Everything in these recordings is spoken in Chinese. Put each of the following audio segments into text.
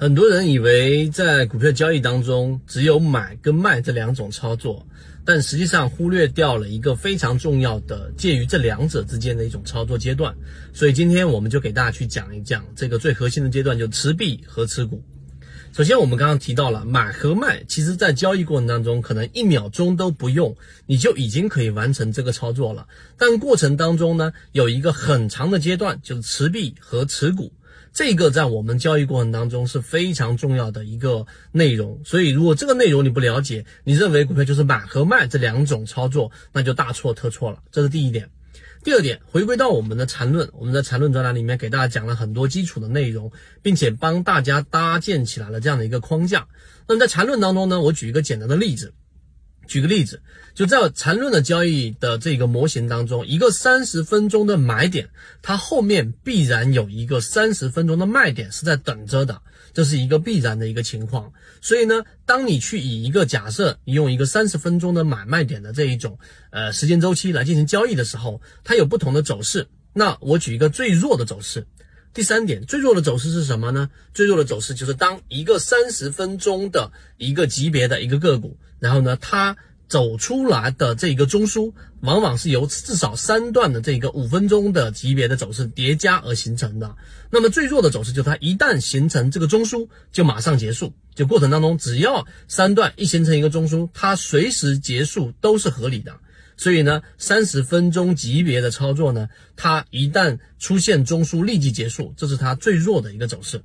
很多人以为在股票交易当中只有买跟卖这两种操作，但实际上忽略掉了一个非常重要的介于这两者之间的一种操作阶段。所以今天我们就给大家去讲一讲这个最核心的阶段，就持币和持股。首先，我们刚刚提到了买和卖，其实在交易过程当中，可能一秒钟都不用，你就已经可以完成这个操作了。但过程当中呢，有一个很长的阶段，就是持币和持股。这个在我们交易过程当中是非常重要的一个内容，所以如果这个内容你不了解，你认为股票就是买和卖这两种操作，那就大错特错了。这是第一点。第二点，回归到我们的缠论，我们在缠论专栏里面给大家讲了很多基础的内容，并且帮大家搭建起来了这样的一个框架。那么在缠论当中呢，我举一个简单的例子。举个例子，就在缠论的交易的这个模型当中，一个三十分钟的买点，它后面必然有一个三十分钟的卖点是在等着的，这是一个必然的一个情况。所以呢，当你去以一个假设，你用一个三十分钟的买卖点的这一种呃时间周期来进行交易的时候，它有不同的走势。那我举一个最弱的走势。第三点，最弱的走势是什么呢？最弱的走势就是当一个三十分钟的一个级别的一个个股，然后呢，它走出来的这个中枢，往往是由至少三段的这个五分钟的级别的走势叠加而形成的。那么最弱的走势就它一旦形成这个中枢，就马上结束。就过程当中，只要三段一形成一个中枢，它随时结束都是合理的。所以呢，三十分钟级别的操作呢，它一旦出现中枢立即结束，这是它最弱的一个走势。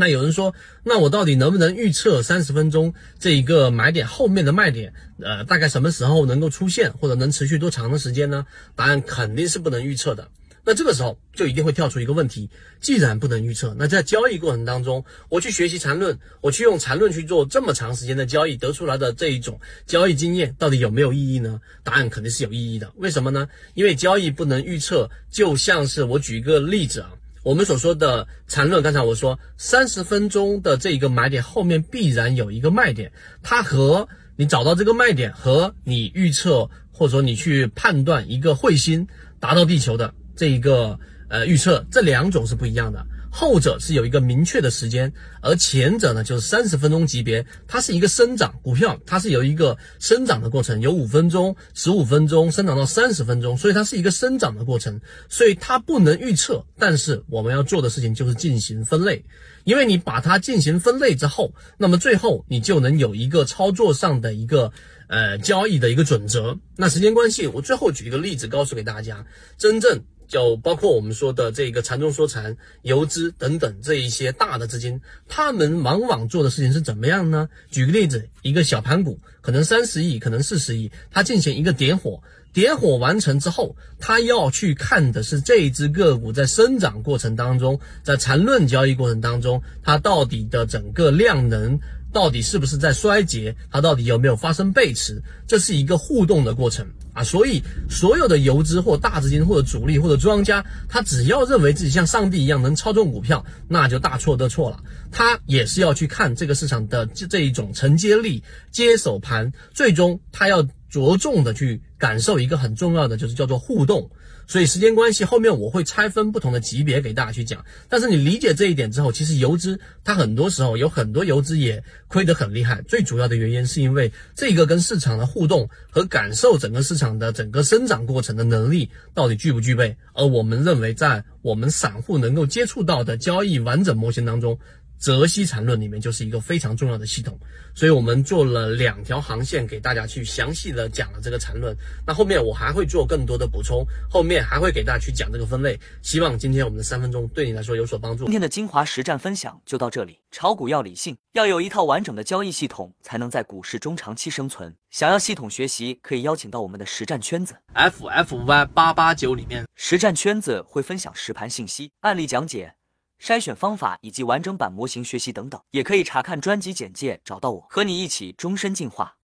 那有人说，那我到底能不能预测三十分钟这一个买点后面的卖点？呃，大概什么时候能够出现，或者能持续多长的时间呢？答案肯定是不能预测的。那这个时候就一定会跳出一个问题：既然不能预测，那在交易过程当中，我去学习缠论，我去用缠论去做这么长时间的交易，得出来的这一种交易经验，到底有没有意义呢？答案肯定是有意义的。为什么呢？因为交易不能预测，就像是我举一个例子啊，我们所说的缠论，刚才我说三十分钟的这一个买点后面必然有一个卖点，它和你找到这个卖点，和你预测或者说你去判断一个彗星达到地球的。这一个呃预测，这两种是不一样的。后者是有一个明确的时间，而前者呢就是三十分钟级别，它是一个生长股票，它是有一个生长的过程，有五分钟、十五分钟生长到三十分钟，所以它是一个生长的过程，所以它不能预测。但是我们要做的事情就是进行分类，因为你把它进行分类之后，那么最后你就能有一个操作上的一个呃交易的一个准则。那时间关系，我最后举一个例子告诉给大家，真正。就包括我们说的这个缠中说禅、游资等等这一些大的资金，他们往往做的事情是怎么样呢？举个例子，一个小盘股可能三十亿，可能四十亿，它进行一个点火，点火完成之后，他要去看的是这一只个股在生长过程当中，在缠论交易过程当中，它到底的整个量能。到底是不是在衰竭？它到底有没有发生背驰？这是一个互动的过程啊！所以所有的游资或大资金或者主力或者庄家，他只要认为自己像上帝一样能操纵股票，那就大错特错了。他也是要去看这个市场的这这一种承接力、接手盘，最终他要着重的去感受一个很重要的，就是叫做互动。所以时间关系，后面我会拆分不同的级别给大家去讲。但是你理解这一点之后，其实游资它很多时候有很多游资也亏得很厉害。最主要的原因是因为这个跟市场的互动和感受整个市场的整个生长过程的能力到底具不具备。而我们认为，在我们散户能够接触到的交易完整模型当中。泽西缠论里面就是一个非常重要的系统，所以我们做了两条航线给大家去详细的讲了这个缠论。那后面我还会做更多的补充，后面还会给大家去讲这个分类。希望今天我们的三分钟对你来说有所帮助。今天的精华实战分享就到这里。炒股要理性，要有一套完整的交易系统，才能在股市中长期生存。想要系统学习，可以邀请到我们的实战圈子 F F Y 八八九里面，实战圈子会分享实盘信息、案例讲解。筛选方法以及完整版模型学习等等，也可以查看专辑简介找到我，和你一起终身进化。